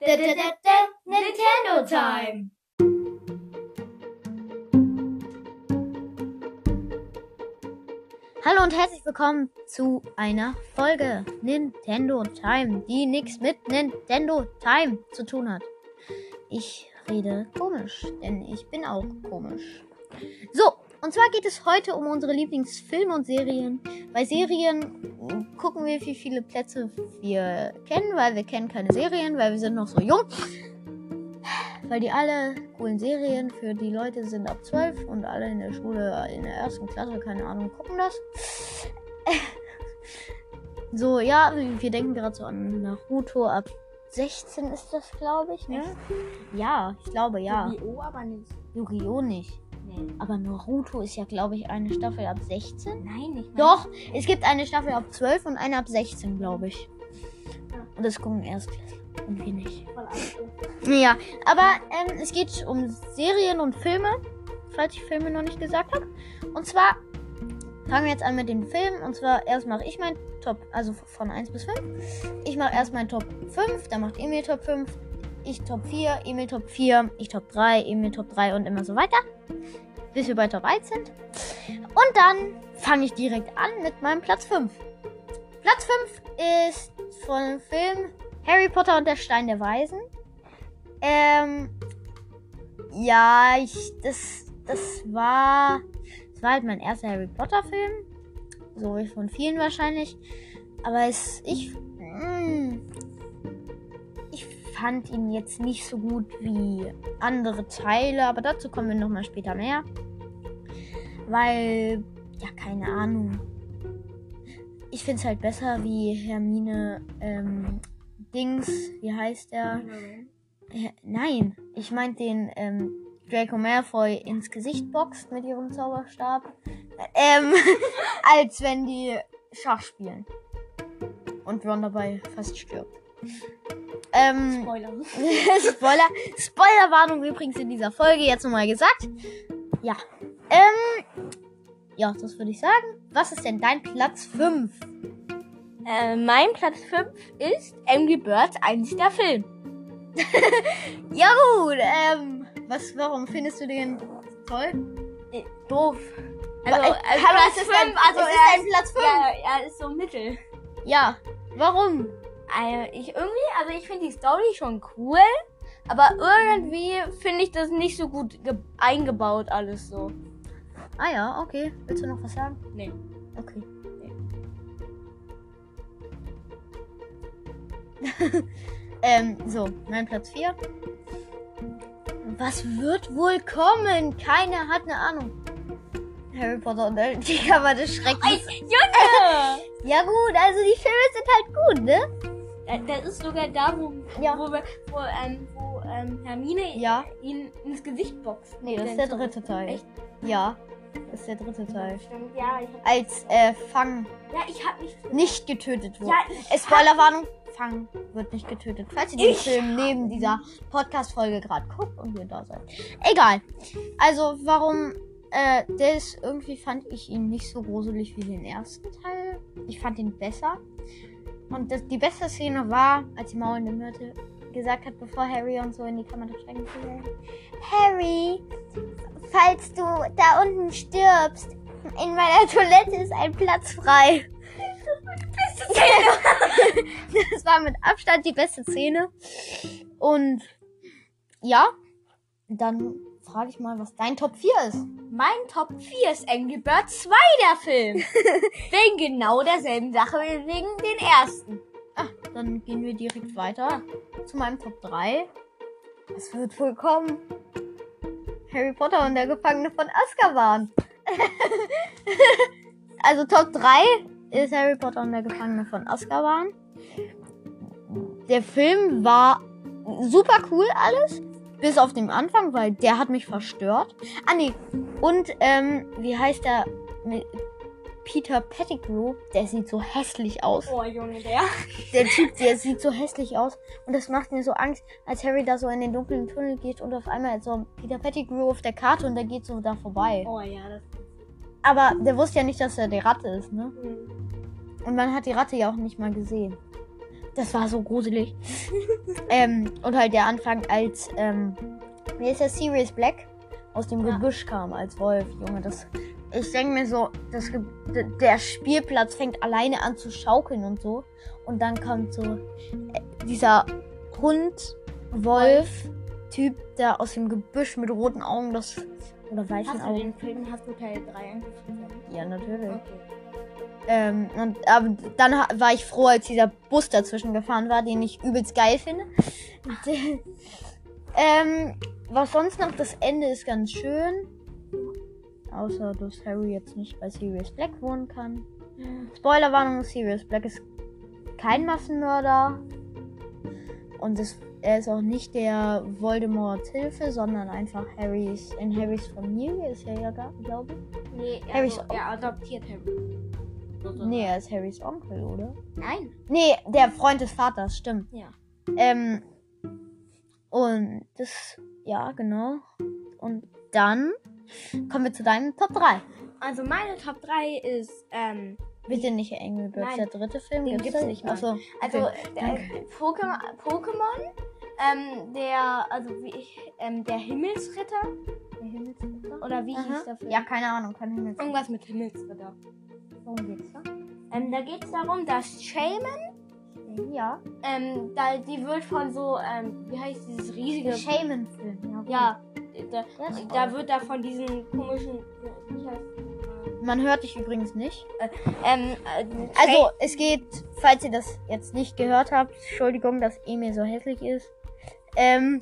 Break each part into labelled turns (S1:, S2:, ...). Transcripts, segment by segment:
S1: Nintendo Time.
S2: Hallo und herzlich willkommen zu einer Folge Nintendo Time, die nichts mit Nintendo Time zu tun hat. Ich rede komisch, denn ich bin auch komisch. Und zwar geht es heute um unsere Lieblingsfilme und Serien. Bei Serien gucken wir, wie viele Plätze wir kennen, weil wir kennen keine Serien, weil wir sind noch so jung. Weil die alle coolen Serien für die Leute sind ab 12 und alle in der Schule, in der ersten Klasse, keine Ahnung, gucken das. So, ja, wir denken gerade so an Naruto ab 16 ist das, glaube ich, ne? Ja, ich glaube ja.
S1: Yu-Gi-Oh! aber nicht.
S2: Yu-Gi-Oh! nicht. Aber Naruto ist ja, glaube ich, eine Staffel ab 16.
S1: Nein, nicht.
S2: Doch, es gibt eine Staffel ab 12 und eine ab 16, glaube ich.
S1: Ja.
S2: Und das gucken Erstklässler. Und wir nicht. Ja, aber ähm, es geht um Serien und Filme, falls ich Filme noch nicht gesagt habe. Und zwar fangen wir jetzt an mit den Filmen. Und zwar erst mache ich mein Top, also von 1 bis 5. Ich mache erst mein Top 5, dann macht Emil Top 5, ich Top 4, Emil Top 4, ich Top 3, Emil Top 3 und immer so weiter. Bis wir bei Top 1 sind. Und dann fange ich direkt an mit meinem Platz 5. Platz 5 ist von dem Film Harry Potter und der Stein der Weisen. Ähm, ja, ich, das, das war, das war halt mein erster Harry Potter Film. So wie von vielen wahrscheinlich. Aber es, ich, fand ihn jetzt nicht so gut wie andere Teile, aber dazu kommen wir nochmal später mehr. Weil, ja, keine Ahnung. Ich finde es halt besser, wie Hermine, ähm, Dings, wie heißt der? Ja, nein, ich meinte den ähm, Draco Malfoy ins Gesicht boxt mit ihrem Zauberstab. Ähm, als wenn die Schach spielen. Und Ron dabei fast stirbt. Ähm,
S1: Spoiler.
S2: Spoiler. Spoilerwarnung übrigens in dieser Folge jetzt nochmal gesagt. Ja. Ähm, ja, das würde ich sagen. Was ist denn dein Platz 5?
S1: Äh, mein Platz 5 ist Angry Birds einziger Film.
S2: Ja gut, ähm, was, warum findest du den toll?
S1: Äh, doof.
S2: Also,
S1: Also,
S2: äh,
S1: also Platz
S2: es ist
S1: fünf,
S2: dein,
S1: also
S2: es ist
S1: er
S2: dein Platz 5.
S1: Ja, ja, ist so mittel.
S2: Ja, warum?
S1: Also, ich irgendwie, also ich finde die Story schon cool, aber irgendwie finde ich das nicht so gut ge- eingebaut alles so.
S2: Ah ja, okay. Willst du noch was sagen?
S1: Nee.
S2: Okay. ähm, so, mein Platz 4. Was wird wohl kommen? Keiner hat eine Ahnung. Harry Potter und die Kammer des Schreckens.
S1: Junge!
S2: Ja gut, also die Filme sind halt gut, ne?
S1: Äh, das ist sogar da, wo,
S2: Ja.
S1: wo, wir, wo, ähm, wo ähm, Hermine
S2: Ja.
S1: ihn ins Gesicht boxt.
S2: Nee, das ist der dritte Teil.
S1: Echt?
S2: Ja, das ist der dritte Teil.
S1: Stimmt, ja.
S2: Als äh, Fang
S1: ja, ich hab nicht.
S2: nicht getötet wurde.
S1: Ja, ich
S2: Äh, Spoilerwarnung, Fang wird nicht getötet. Falls ihr den Film neben dieser Podcast-Folge gerade guckt und ihr da seid. Egal. Also, warum, äh, der ist, irgendwie fand ich ihn nicht so gruselig wie den ersten Teil. Ich fand ihn besser. Und das, die beste Szene war, als die maulende Myrte gesagt hat, bevor Harry und so in die des Schreckens gehen. Harry, falls du da unten stirbst, in meiner Toilette ist ein Platz frei. Das war mit Abstand die beste Szene. Und ja, dann frage ich mal, was dein Top 4 ist.
S1: Mein Top 4 ist Angry Birds 2, der Film. wegen genau derselben Sache wie wegen den ersten.
S2: Ah, dann gehen wir direkt weiter zu meinem Top 3. Es wird wohl kommen. Harry Potter und der Gefangene von Azkaban. also Top 3 ist Harry Potter und der Gefangene von Azkaban. Der Film war super cool alles. Bis auf den Anfang, weil der hat mich verstört. Ah nee. Und ähm, wie heißt der? Nee, Peter Pettigrew, der sieht so hässlich aus.
S1: Oh, Junge, der.
S2: Der Typ, der sieht so hässlich aus. Und das macht mir so Angst, als Harry da so in den dunklen Tunnel geht und auf einmal so Peter Pettigrew auf der Karte und der geht so da vorbei.
S1: Oh ja, das.
S2: Aber der wusste ja nicht, dass er die Ratte ist, ne? Und man hat die Ratte ja auch nicht mal gesehen. Das war so gruselig. ähm, und halt der Anfang, als, ähm, wie ist der Sirius Black aus dem
S1: Ja.
S2: Gebüsch kam als Wolf, Junge. Das, ich denke mir so, das, der Spielplatz fängt alleine an zu schaukeln und so. Und dann kommt so äh, dieser Hund, Wolf, Typ, der aus dem Gebüsch mit roten Augen, das, oder weißen
S1: Hast du
S2: Augen.
S1: den Film, hast du Teil 3 angefangen?
S2: Ja, natürlich.
S1: Okay.
S2: Ähm, und aber dann war ich froh, als dieser Bus dazwischen gefahren war, den ich übelst geil finde. ähm, was sonst noch, das Ende ist ganz schön. Außer, dass Harry jetzt nicht bei Sirius Black wohnen kann. Spoilerwarnung, Sirius Black ist kein Massenmörder. Und es, er ist auch nicht der Voldemorts Hilfe, sondern einfach Harrys, in Harrys Familie ist er ja, glaube ich.
S1: Nee,
S2: Harrys
S1: also, er adoptiert Harry.
S2: Nee, er ist Harrys Onkel, oder?
S1: Nein.
S2: Nee, der Freund des Vaters, stimmt.
S1: Ja.
S2: Ähm, und das, ja, genau. Und dann kommen wir zu deinem Top 3.
S1: Also meine Top 3 ist, ähm,
S2: Bitte nicht Angry Birds,
S1: Nein,
S2: der dritte Film.
S1: den
S2: gibt's
S1: nicht mal.
S2: Achso,
S1: also
S2: okay. danke.
S1: Pokémon, Pokémon ähm, der, also wie ich, ähm, der Himmelsritter. Der Himmelsritter? Oder wie hieß
S2: Aha.
S1: der Film?
S2: Ja, keine Ahnung, ich nicht.
S1: Irgendwas mit Himmelsritter.
S2: Worum geht's da?
S1: Ähm, da geht es darum, dass Shaman,
S2: Ja.
S1: ähm, da, die wird von so, ähm, wie heißt dieses riesige...
S2: Shaman-Film, ja.
S1: ja, da, da wird da von diesen komischen... Wie heißt
S2: Man hört dich übrigens nicht.
S1: ähm, äh,
S2: Also, es geht, falls ihr das jetzt nicht gehört habt, Entschuldigung, dass Emil so hässlich ist. Ähm,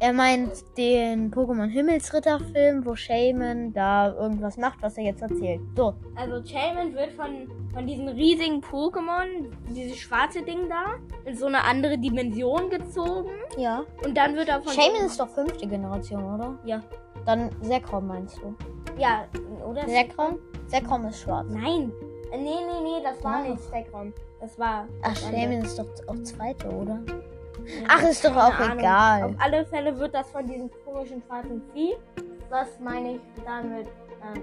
S2: er meint den Pokémon Himmelsritter Film, wo Shaman da irgendwas macht, was er jetzt erzählt. So,
S1: Also Shaman wird von, von diesen riesigen Pokémon, dieses schwarze Ding da, in so eine andere Dimension gezogen.
S2: ja.
S1: Und dann wird er von...
S2: Shaman ist doch fünfte Generation, oder?
S1: Ja.
S2: Dann Zekrom meinst du?
S1: Ja, oder?
S2: Zekrom? Zekrom ist schwarz.
S1: Nein. Äh, Nee, nee, nee, das war
S2: Ja.
S1: nicht Stegron. Das war...
S2: Ach. Shaman ist doch auch zweite, oder? Ach, ist doch auch
S1: Ahnung.
S2: egal.
S1: Auf alle Fälle wird das von diesem komischen schwarzen Vieh. Was meine ich damit?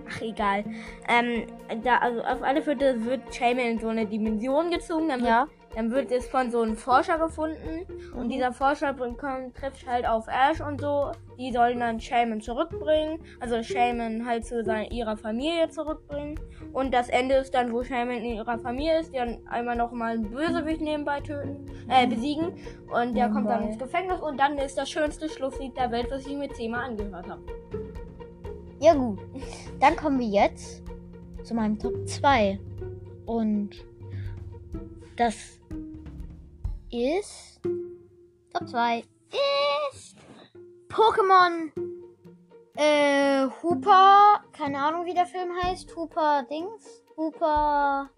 S1: Ach, egal. Ähm, da, also auf alle Fälle wird Shaman in so eine Dimension gezogen. Dann wird,
S2: Ja.
S1: dann wird es von so einem Forscher gefunden. Und
S2: Mhm.
S1: dieser Forscher bringt- kommt, trifft halt auf Ash und so. Die sollen dann Shaman zurückbringen. Also Shaman halt zu seiner, ihrer Familie zurückbringen. Und das Ende ist dann, wo Shaman in ihrer Familie ist, die dann einmal noch mal einen Bösewicht nebenbei töten, äh, besiegen. Und der kommt dann
S2: Nebenbei.
S1: ins Gefängnis und dann ist das schönste Schlusslied der Welt, was ich mir zehnmal angehört habe.
S2: Ja gut. Dann kommen wir jetzt zu meinem Top 2. Und das ist Top 2 ist Pokémon äh, Hooper, keine Ahnung wie der Film heißt, Hooper Dings, Hooper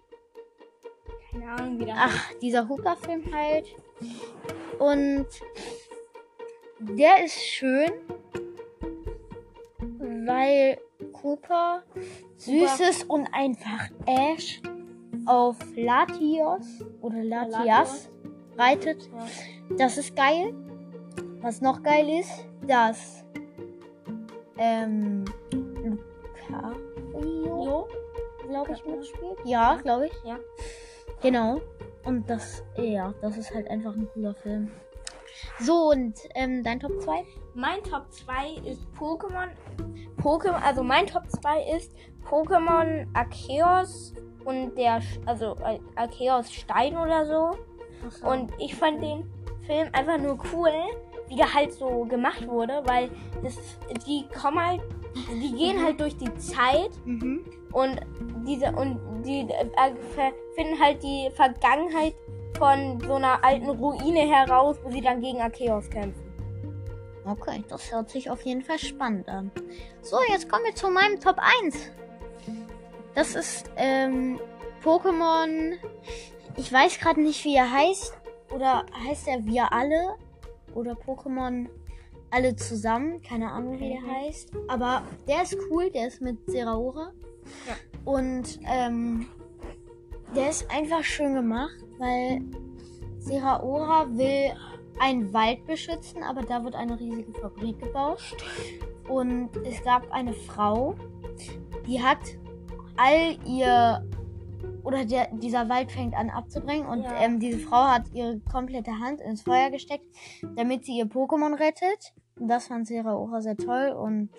S1: Keine Ahnung, wie das
S2: Ach, dieser Hooper-Film halt. Und der ist schön, weil Cooper süßes und einfach Ash auf Latios oder Latias reitet.
S1: Ja.
S2: Das ist geil. Was noch geil ist, dass ähm, Lucario, glaube ich, mitspielt. Ja, glaube ich.
S1: Ja.
S2: Genau. Und das, ja, das ist halt einfach ein cooler Film. So, und ähm, dein Top 2?
S1: Mein Top 2 ist Pokémon. Pokémon, also mein Top 2 ist Pokémon Arceus und der, also äh, Arceus Stein oder so. Und ich fand den Film einfach nur cool, wie der halt so gemacht wurde, weil das, die kommen halt, die gehen halt durch die Zeit
S2: Mhm.
S1: und diese und die äh, finden halt die Vergangenheit von so einer alten Ruine heraus, wo sie dann gegen Arceus kämpfen.
S2: Okay, das hört sich auf jeden Fall spannend an. So, jetzt kommen wir zu meinem Top 1. Das ist ähm, Pokémon. Ich weiß gerade nicht, wie er heißt. Oder heißt er Wir alle? Oder Pokémon alle zusammen? Keine Ahnung, wie der
S1: Mhm.
S2: heißt. Aber der ist cool. Der ist mit Seraora.
S1: Ja.
S2: Und ähm, der ist einfach schön gemacht, weil Seraora will einen Wald beschützen, aber da wird eine riesige Fabrik gebaut. Und es gab eine Frau, die hat all ihr oder der, dieser Wald fängt an abzubrennen und
S1: Ja.
S2: ähm, diese Frau hat ihre komplette Hand ins Feuer gesteckt, damit sie ihr Pokémon rettet. Und das fand Seraora sehr toll und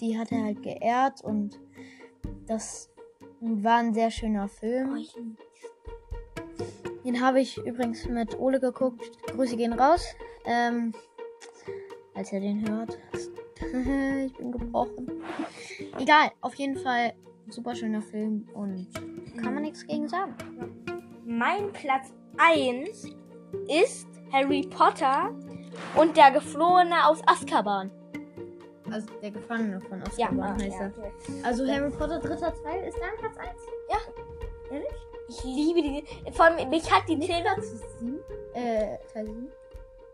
S2: die hat er halt geehrt und das war ein sehr schöner Film. Den habe ich übrigens mit Ole geguckt. Grüße gehen raus. Ähm, als er den hört. ich bin gebrochen. Egal, auf jeden Fall super schöner Film und kann man nichts gegen sagen.
S1: Mein Platz 1 ist Harry Potter und der Geflohene aus Azkaban.
S2: Also der Gefangene von
S1: Ja,
S2: Azkaban
S1: ah,
S2: heißt
S1: ja,
S2: er.
S1: okay.
S2: Also Harry Potter dritter Teil ist dein Platz 1?
S1: Ja.
S2: Ehrlich?
S1: Ich liebe die. Vor allem, mich hat die Trainer.
S2: Platz 7? Äh, Teil 7?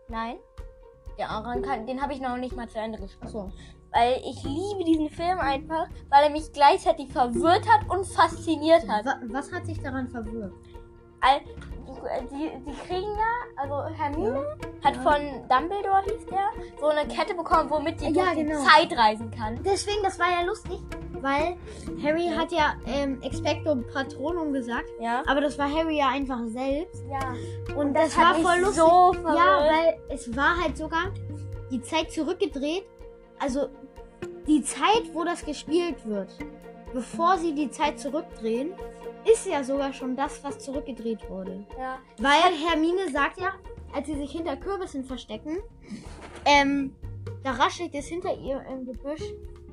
S1: Nein. Der Aran kann, den habe ich noch nicht mal zu Ende gesprochen.
S2: Achso.
S1: Weil ich liebe diesen Film einfach, weil er mich gleichzeitig verwirrt hat und fasziniert hat.
S2: Wa was hat dich daran verwirrt?
S1: All, die, die kriegen ja, also Hermine hat von Dumbledore, hieß der, so eine Kette bekommen, womit die
S2: Ja,
S1: durch die
S2: genau.
S1: Zeit reisen kann.
S2: Deswegen, das war ja lustig, weil Harry hat ja ähm, Expecto Patronum gesagt,
S1: Ja.
S2: aber das war Harry ja einfach selbst.
S1: Ja.
S2: Und das,
S1: hat
S2: war voll lustig.
S1: so
S2: ja, weil es war halt sogar die Zeit zurückgedreht. Also die Zeit, wo das gespielt wird, bevor sie die Zeit zurückdrehen, ist ja sogar schon das, was zurückgedreht wurde.
S1: ja.
S2: Weil Hermine sagt ja, als sie sich hinter Kürbissen verstecken, ähm, da raschelt es hinter ihr im Gebüsch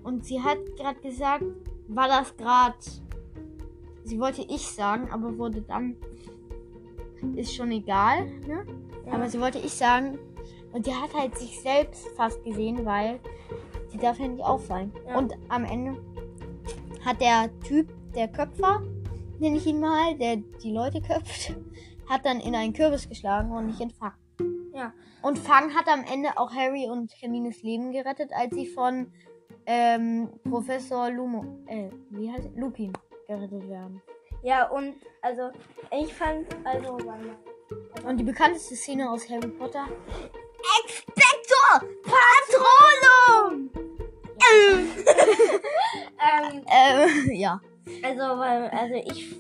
S2: und sie hat gerade gesagt, war das gerade, sie wollte ich sagen, aber wurde dann, ist schon egal, ne?
S1: Ja.
S2: Aber sie wollte ich sagen und die hat halt sich selbst fast gesehen, weil sie darf ja nicht auffallen.
S1: Ja.
S2: Und am Ende hat der Typ, der Köpfer, nenne ich ihn mal, der die Leute köpft, hat dann in einen Kürbis geschlagen und nicht in Fang.
S1: Ja.
S2: Und Fang hat am Ende auch Harry und Hermines Leben gerettet, als sie von ähm, Professor Lumo, äh, wie heißt er? Lupin gerettet werden.
S1: Ja, und also ich fand, also.
S2: Und die bekannteste Szene aus Harry Potter. Expector Patronum!
S1: ähm,
S2: äh, ja.
S1: Also, weil, also ich.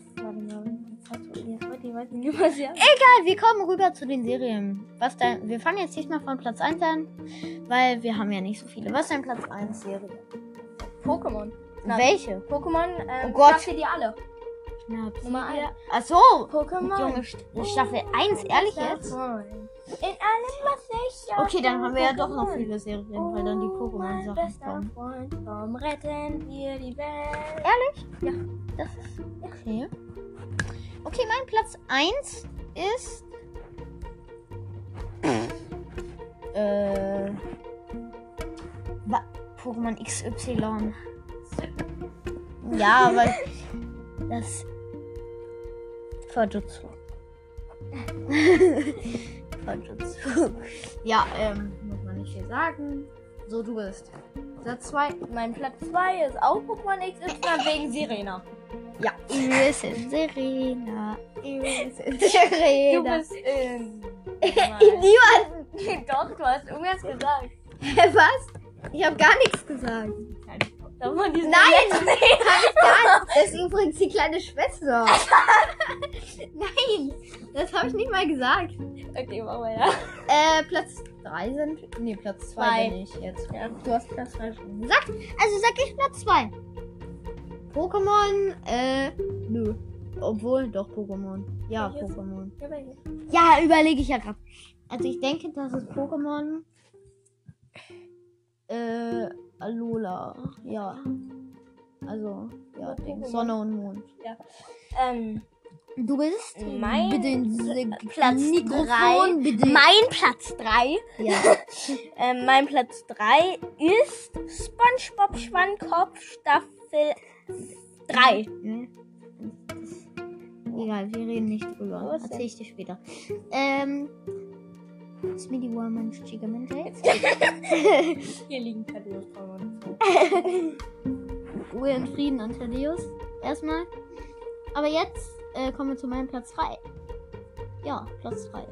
S2: Egal, wir kommen rüber zu den Serien. Was dein, wir fangen jetzt diesmal von Platz 1 an, weil wir haben ja nicht so viele. Was ist dein Platz 1 Serie?
S1: Pokémon. Na,
S2: Welche?
S1: Pokémon, ähm,
S2: Oh Gott.
S1: Staffel die alle.
S2: Schnaps.
S1: Nummer eins.
S2: Ach so.
S1: Pokémon.
S2: Junge, St- Staffel 1, ehrlich jetzt?
S1: In allem, was ich ja
S2: Okay, dann haben wir ja doch noch viele Serien, weil dann die
S1: Oh,
S2: Pokémon-Sachen kommen.
S1: Freund, komm, retten wir die Welt.
S2: Ehrlich?
S1: Ja.
S2: Das ist okay. Okay, mein Platz 1 ist. äh. Pokémon XY. Ja, weil. Das. Fajutsu. Fajutsu. Ja, ähm, muss man nicht viel sagen. So, du bist. Platz 2.
S1: Mein Platz 2 ist auch Pokémon XY wegen Sirena.
S2: Ja, wir sind Serena. Wir sind Serena.
S1: Du bist in.
S2: Niemand.
S1: Doch, du hast irgendwas gesagt.
S2: Hä, was? Ich habe gar nichts gesagt.
S1: Da von diesen
S2: Nein, ich gar nicht. Das ist übrigens die kleine Schwester. Nein, das habe ich nicht mal gesagt.
S1: Okay, mach weiter.
S2: Äh, Platz 3 sind. Nee, Platz 2
S1: Zwei.
S2: bin ich jetzt.
S1: Ja.
S2: Du hast Platz 2 schon gesagt. Also sag ich Platz 2. Pokémon, äh, nö. Obwohl, doch Pokémon. Ja? Pokémon.
S1: Ja?
S2: Ja, überlege ich ja gerade. Also ich denke, das ist Pokémon. Äh, Alola. Ja. Also, ja, Ding. Sonne und Mond.
S1: Ähm,
S2: Du bist
S1: Mein
S2: bitte in
S1: Platz
S2: Mikrofon,
S1: drei.
S2: bitte.
S1: mein Platz 3.
S2: ja.
S1: Ähm, mein Platz 3 ist SpongeBob Schwammkopf Staffel 3.
S2: Ne? Egal, wir reden nicht drüber. Erzähl ich dir später. Ähm. Smitty Warman Gigamente.
S1: Hier liegen Tadeus.
S2: Ruhe in Frieden an Thaddeus. Erstmal. Aber jetzt äh, kommen wir zu meinem Platz 3. Ja, Platz 3.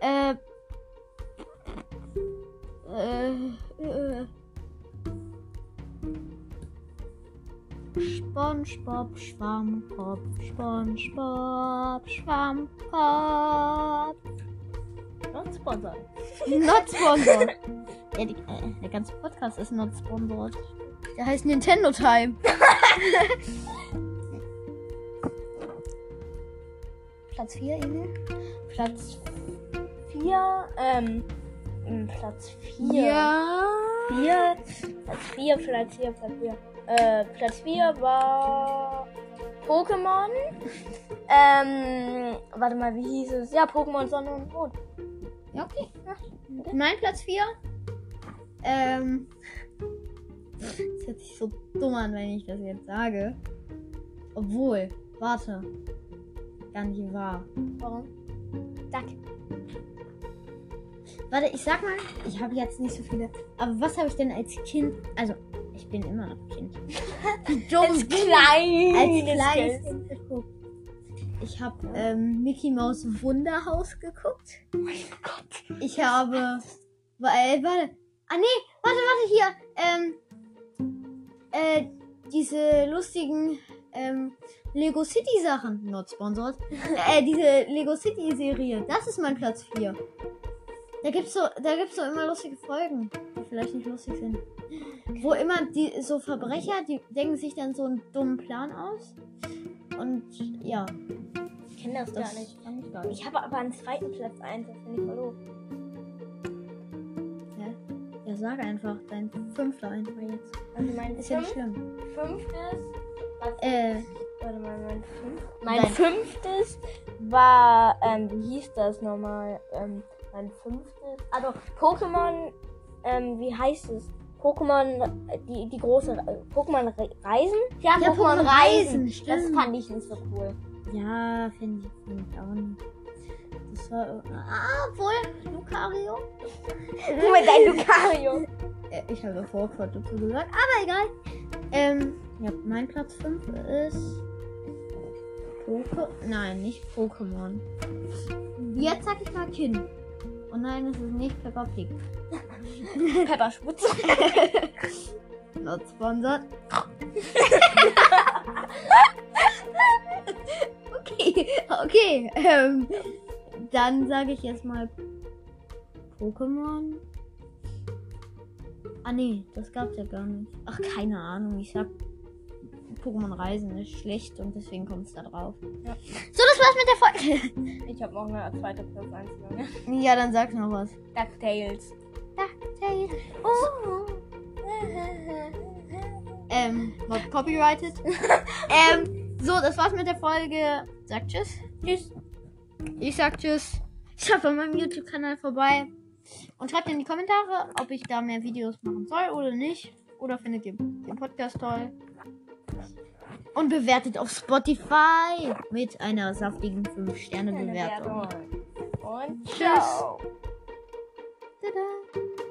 S2: Äh. Äh. äh SpongeBob Schwammkopf, SpongeBob Schwammkopf.
S1: Not sponsored.
S2: Not sponsored. ja, die, äh, der ganze Podcast ist not sponsored. Der heißt Nintendo Time. Platz 4, Emil?
S1: Platz 4, ähm, m, Platz 4.
S2: Ja.
S1: 4, Platz 4, Platz 4, Platz 4. Äh, Platz 4 war Pokémon. ähm, warte mal, wie hieß es? Ja, Pokémon Sonne und Mond.
S2: Ja, okay. Mein Platz 4. Ähm. Das hört sich so dumm an, wenn ich das jetzt sage. Obwohl, warte. Gar nicht wahr.
S1: Warum? Sag.
S2: Warte, ich sag mal, ich habe jetzt nicht so viele. Aber was habe ich denn als Kind? Also, ich bin immer noch Kind.
S1: Als kleines,
S2: als kleines
S1: Kind.
S2: Geguckt. Ich habe ähm, Mickey Maus Wunderhaus geguckt.
S1: Oh mein Gott.
S2: Ich habe. Weil, warte. Ah, nee, warte, warte, hier. Ähm. Äh, diese lustigen. Ähm, Lego City Sachen. Not sponsored. äh, diese Lego City Serie. Das ist mein Platz 4. Da gibt's so, da gibt's so immer lustige Folgen, die vielleicht nicht lustig sind. Wo immer die, so Verbrecher, die denken sich dann so einen dummen Plan aus. Und, ja.
S1: Ich kenne das,
S2: Das
S1: gar nicht.
S2: ich gar nicht.
S1: Ich habe aber einen zweiten Platz 1, das finde ich voll doof.
S2: Ja, sag einfach dein fünfter einfach jetzt.
S1: Also mein
S2: Ist ja nicht
S1: fünf,
S2: schlimm.
S1: fünftes. Was,
S2: Äh,
S1: warte mal, mein, fünf, mein fünftes war, ähm, wie hieß das nochmal? Ähm, mein fünftes. Also Pokémon, ähm, wie heißt es? Pokémon, die, die große, äh, Pokémon Re Reisen? Ja,
S2: Ja, Pokémon Reisen,
S1: Das
S2: stimmt.
S1: fand ich nicht so cool.
S2: ja, finde ich, find ich auch nicht. Das war. Ah, wohl, Lucario.
S1: Du mit deinem Lucario.
S2: Äh, ich habe Vorquart dazu gesagt, aber egal. Ähm, ja, mein Platz 5 ist. Poke. Nein, nicht Pokémon. Jetzt sag ich mal Kind. Und nein, es ist nicht Peppa Pig.
S1: Pepper Schmutz.
S2: Not sponsored. okay, okay. Ähm, dann sage ich jetzt mal Pokémon. Ah nee, das gab's ja gar nicht. Ach, keine Ahnung. Ich sag Pokémon Reisen ist schlecht und deswegen kommt's da drauf.
S1: Ja.
S2: So, das war's mit der Folge.
S1: Ich habe noch eine zweite Platz 1. Ne?
S2: ja, dann sag noch was.
S1: DuckTales.
S2: Oh. Ähm, not copyrighted. ähm, so, das war's mit der Folge. Sag tschüss.
S1: Tschüss.
S2: Ich sag tschüss. Schaut bei meinem YouTube-Kanal vorbei. Und schreibt in die Kommentare, ob ich da mehr Videos machen soll oder nicht. Oder findet ihr den Podcast toll. Und bewertet auf Spotify mit einer saftigen 5-Sterne-Bewertung.
S1: Und
S2: Tschüss.
S1: ciao.
S2: Tada.